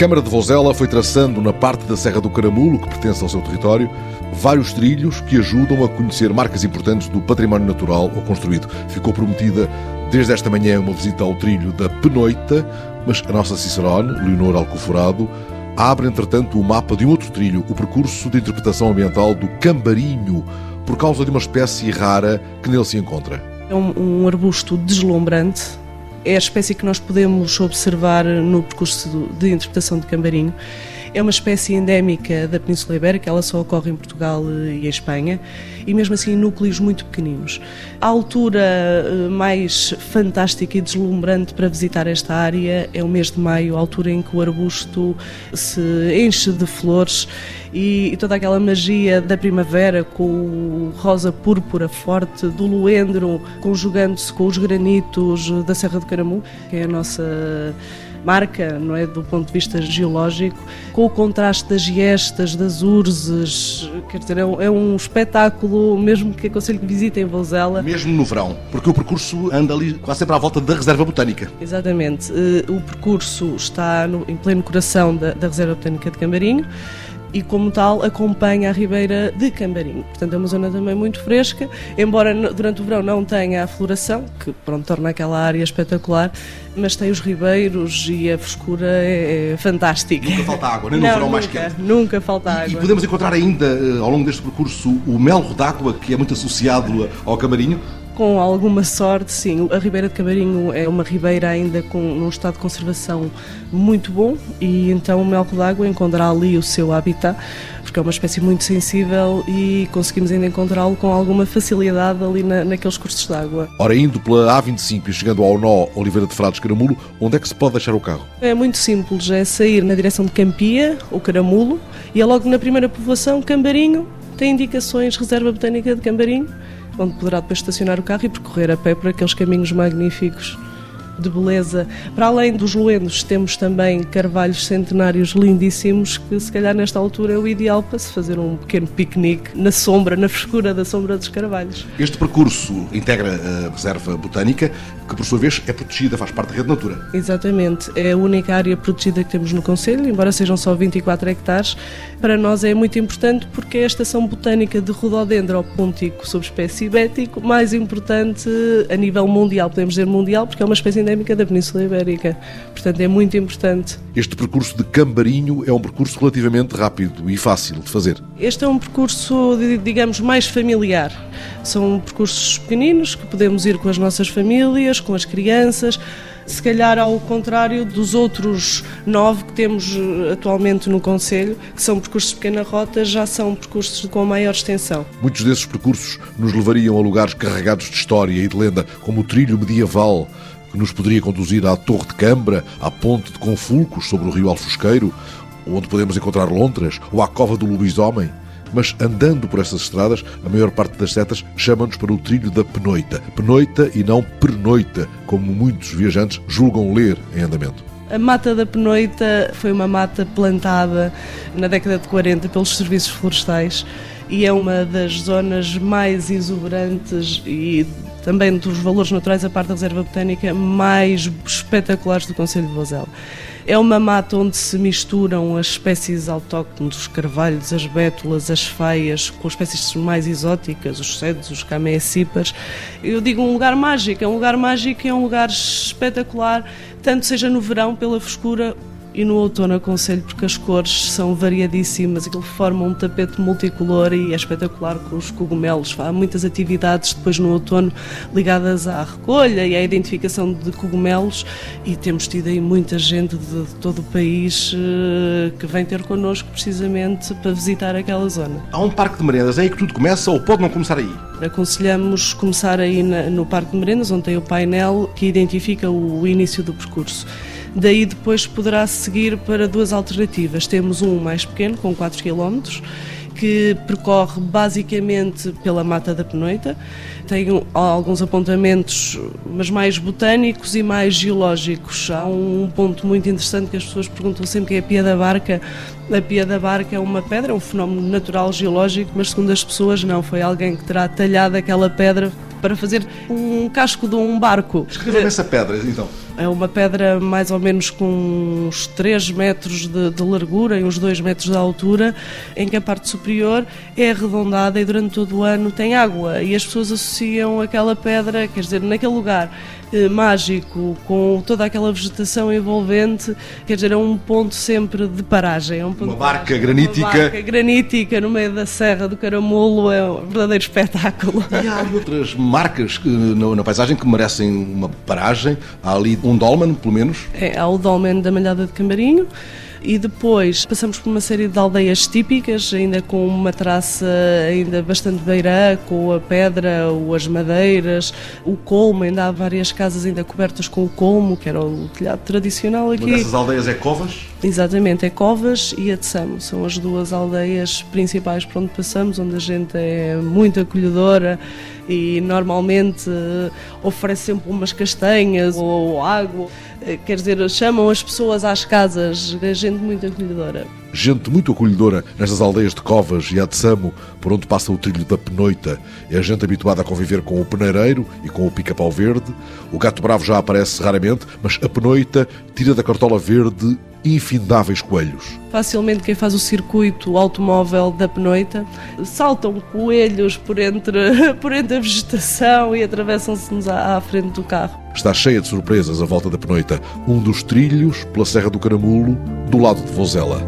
Câmara de Vozela foi traçando na parte da Serra do Caramulo, que pertence ao seu território, vários trilhos que ajudam a conhecer marcas importantes do património natural ou construído. Ficou prometida desde esta manhã uma visita ao trilho da Penoita, mas a nossa Cicerone, Leonor Alcoforado, abre entretanto o mapa de um outro trilho, o percurso de interpretação ambiental do Cambarinho, por causa de uma espécie rara que nele se encontra. É um, um arbusto deslumbrante, é a espécie que nós podemos observar no percurso de interpretação de Cambarinho. É uma espécie endémica da Península Ibérica, ela só ocorre em Portugal e em Espanha, e mesmo assim em núcleos muito pequeninos. A altura eh, mais fantástica e deslumbrante para visitar esta área é o mês de maio, a altura em que o arbusto se enche de flores e, toda aquela magia da primavera com o rosa púrpura forte do luendro conjugando-se com os granitos da Serra do Caramu, que é a nossa marca, não é, do ponto de vista geológico, com o contraste das giestas, das urzes, quer dizer, é um, é um espetáculo mesmo que aconselho que visitem Vozela. Mesmo no verão, porque o percurso anda ali quase sempre à volta da Reserva Botânica. Exatamente, eh, o percurso está no, em pleno coração da, da Reserva Botânica de Camarinho e, como tal, acompanha a Ribeira de Cambarim. Portanto, é uma zona também muito fresca, embora durante o verão não tenha a floração, que pronto, torna aquela área espetacular, mas tem os ribeiros e a frescura é, é fantástica. Nunca falta água, nem no não, verão nunca, mais quente. Nunca falta água. E, podemos encontrar ainda, eh, ao longo deste percurso, o melro d'água, que é muito associado ao Camarinho com alguma sorte, sim. A Ribeira de Camarinho é uma ribeira ainda com um estado de conservação muito bom e então o melco d'água encontrará ali o seu habitat, porque é uma espécie muito sensível e conseguimos ainda encontrá-lo com alguma facilidade ali na, naqueles cursos de água. Ora, indo pela A25 e chegando ao nó Oliveira de Frades Caramulo, onde é que se pode deixar o carro? É muito simples, é sair na direção de Campia, ou Caramulo, e é logo na primeira povoação, Cambarinho, tem indicações Reserva Botânica de Cambarinho, onde poderá depois estacionar o carro e percorrer a pé por aqueles caminhos magníficos de beleza. Para além dos luendos, temos também carvalhos centenários lindíssimos que, se calhar, nesta altura é o ideal para se fazer um pequeno piquenique na sombra, na frescura da sombra dos carvalhos. Este percurso integra a Reserva Botânica, que, por sua vez, é protegida, faz parte da Rede Natura. Exatamente. É a única área protegida que temos no Conselho, embora sejam só 24 hectares. Para nós é muito importante porque é a estação botânica de Rododendro Pontico, subespécie ibético, mais importante a nível mundial, podemos dizer mundial, porque é uma espécie endémica da Península Ibérica. Portanto, é muito importante. Este percurso de Cambarinho é um percurso relativamente rápido e fácil de fazer. Este é um percurso, digamos, mais familiar. São percursos pequeninos que podemos ir com as nossas famílias, com as crianças se calhar ao contrário dos outros nove que temos eh, atualmente no Conselho, que são percursos de pequena rota, já são percursos com maior extensão. Muitos desses percursos nos levariam a lugares carregados de história e de lenda, como o trilho medieval, que nos poderia conduzir à Torre de Cambra, à Ponte de Confulcos sobre o Rio Alfosqueiro, onde podemos encontrar lontras, ou à Cova do Lobisomem. Mas andando por essas estradas, a maior parte das setas chama-nos para o trilho da Penoita. Penoita e não Pernoita, como muitos viajantes julgam ler em andamento. A mata da Penoita foi uma mata plantada na década de 40 pelos serviços florestais e é uma das zonas mais exuberantes e também dos valores naturais, a parte da reserva botânica, mais espetaculares do Conselho de Vozela. É uma mata onde se misturam as espécies autóctones, os carvalhos, as bétulas, as feias, com espécies mais exóticas, os cedros, os cameacípares. Eu digo um lugar mágico, é um lugar mágico e é um lugar espetacular, tanto seja no verão pela frescura e no outono aconselho porque as cores são variadíssimas, aquilo forma um tapete multicolor e é espetacular com os cogumelos. Há muitas atividades depois no outono ligadas à recolha e à identificação de cogumelos e temos tido aí muita gente de, todo o país eh, que vem ter connosco precisamente para visitar aquela zona. Há um parque de merendas, é aí que tudo começa ou pode não começar aí? Aconselhamos começar aí no Parque de Merendas, onde tem o painel que identifica o início do percurso. Daí depois poderá seguir para duas alternativas. Temos um mais pequeno, com 4 km, que percorre basicamente pela Mata da Penoita. Tem alguns apontamentos, mas mais botânicos e mais geológicos. Há um ponto muito interessante que as pessoas perguntam sempre que é a Pia da Barca. A Pia da Barca é uma pedra, é um fenómeno natural geológico, mas segundo as pessoas não, foi alguém que terá talhado aquela pedra para fazer um casco de um barco. Escreva-me essa pedra, então. É uma pedra mais ou menos com uns 3 metros de, de, largura e uns 2 metros de altura, em que a parte superior é arredondada e durante todo o ano tem água. E as pessoas associam aquela pedra, quer dizer, naquele lugar eh, mágico, com toda aquela vegetação envolvente, quer dizer, é um ponto sempre de paragem. É um uma barca granítica. Uma barca granítica no meio da Serra do Caramulo é um verdadeiro espetáculo. E há outras marcas na, na paisagem que merecem uma paragem. Há ali um dolmen, pelo menos. É, há o dolmen da Malhada de Cambarinho e depois passamos por uma série de aldeias típicas, ainda com uma traça ainda bastante beirã, com a pedra, as madeiras, o colmo, ainda há várias casas ainda cobertas com o colmo, que era o telhado tradicional aqui. Uma dessas aldeias é Covas? Exatamente, é Covas e Atsamo, são as duas aldeias principais por onde passamos, onde a gente é muito acolhedora e normalmente oferece sempre umas castanhas ou água. Quer dizer, chamam as pessoas às casas, é gente muito acolhedora. Gente muito acolhedora nestas aldeias de Covas e Atsamo, por onde passa o trilho da Penoita. É gente habituada a conviver com o peneireiro e com o pica-pau verde. O gato bravo já aparece raramente, mas a Penoita tira da cartola verde infindáveis coelhos. Facilmente quem faz o circuito automóvel da Penoita saltam coelhos por entre, por entre a vegetação e atravessam-se-nos à, à frente do carro. Está cheia de surpresas a volta da Penoita, um dos trilhos pela Serra do Caramulo, do lado de Vozela.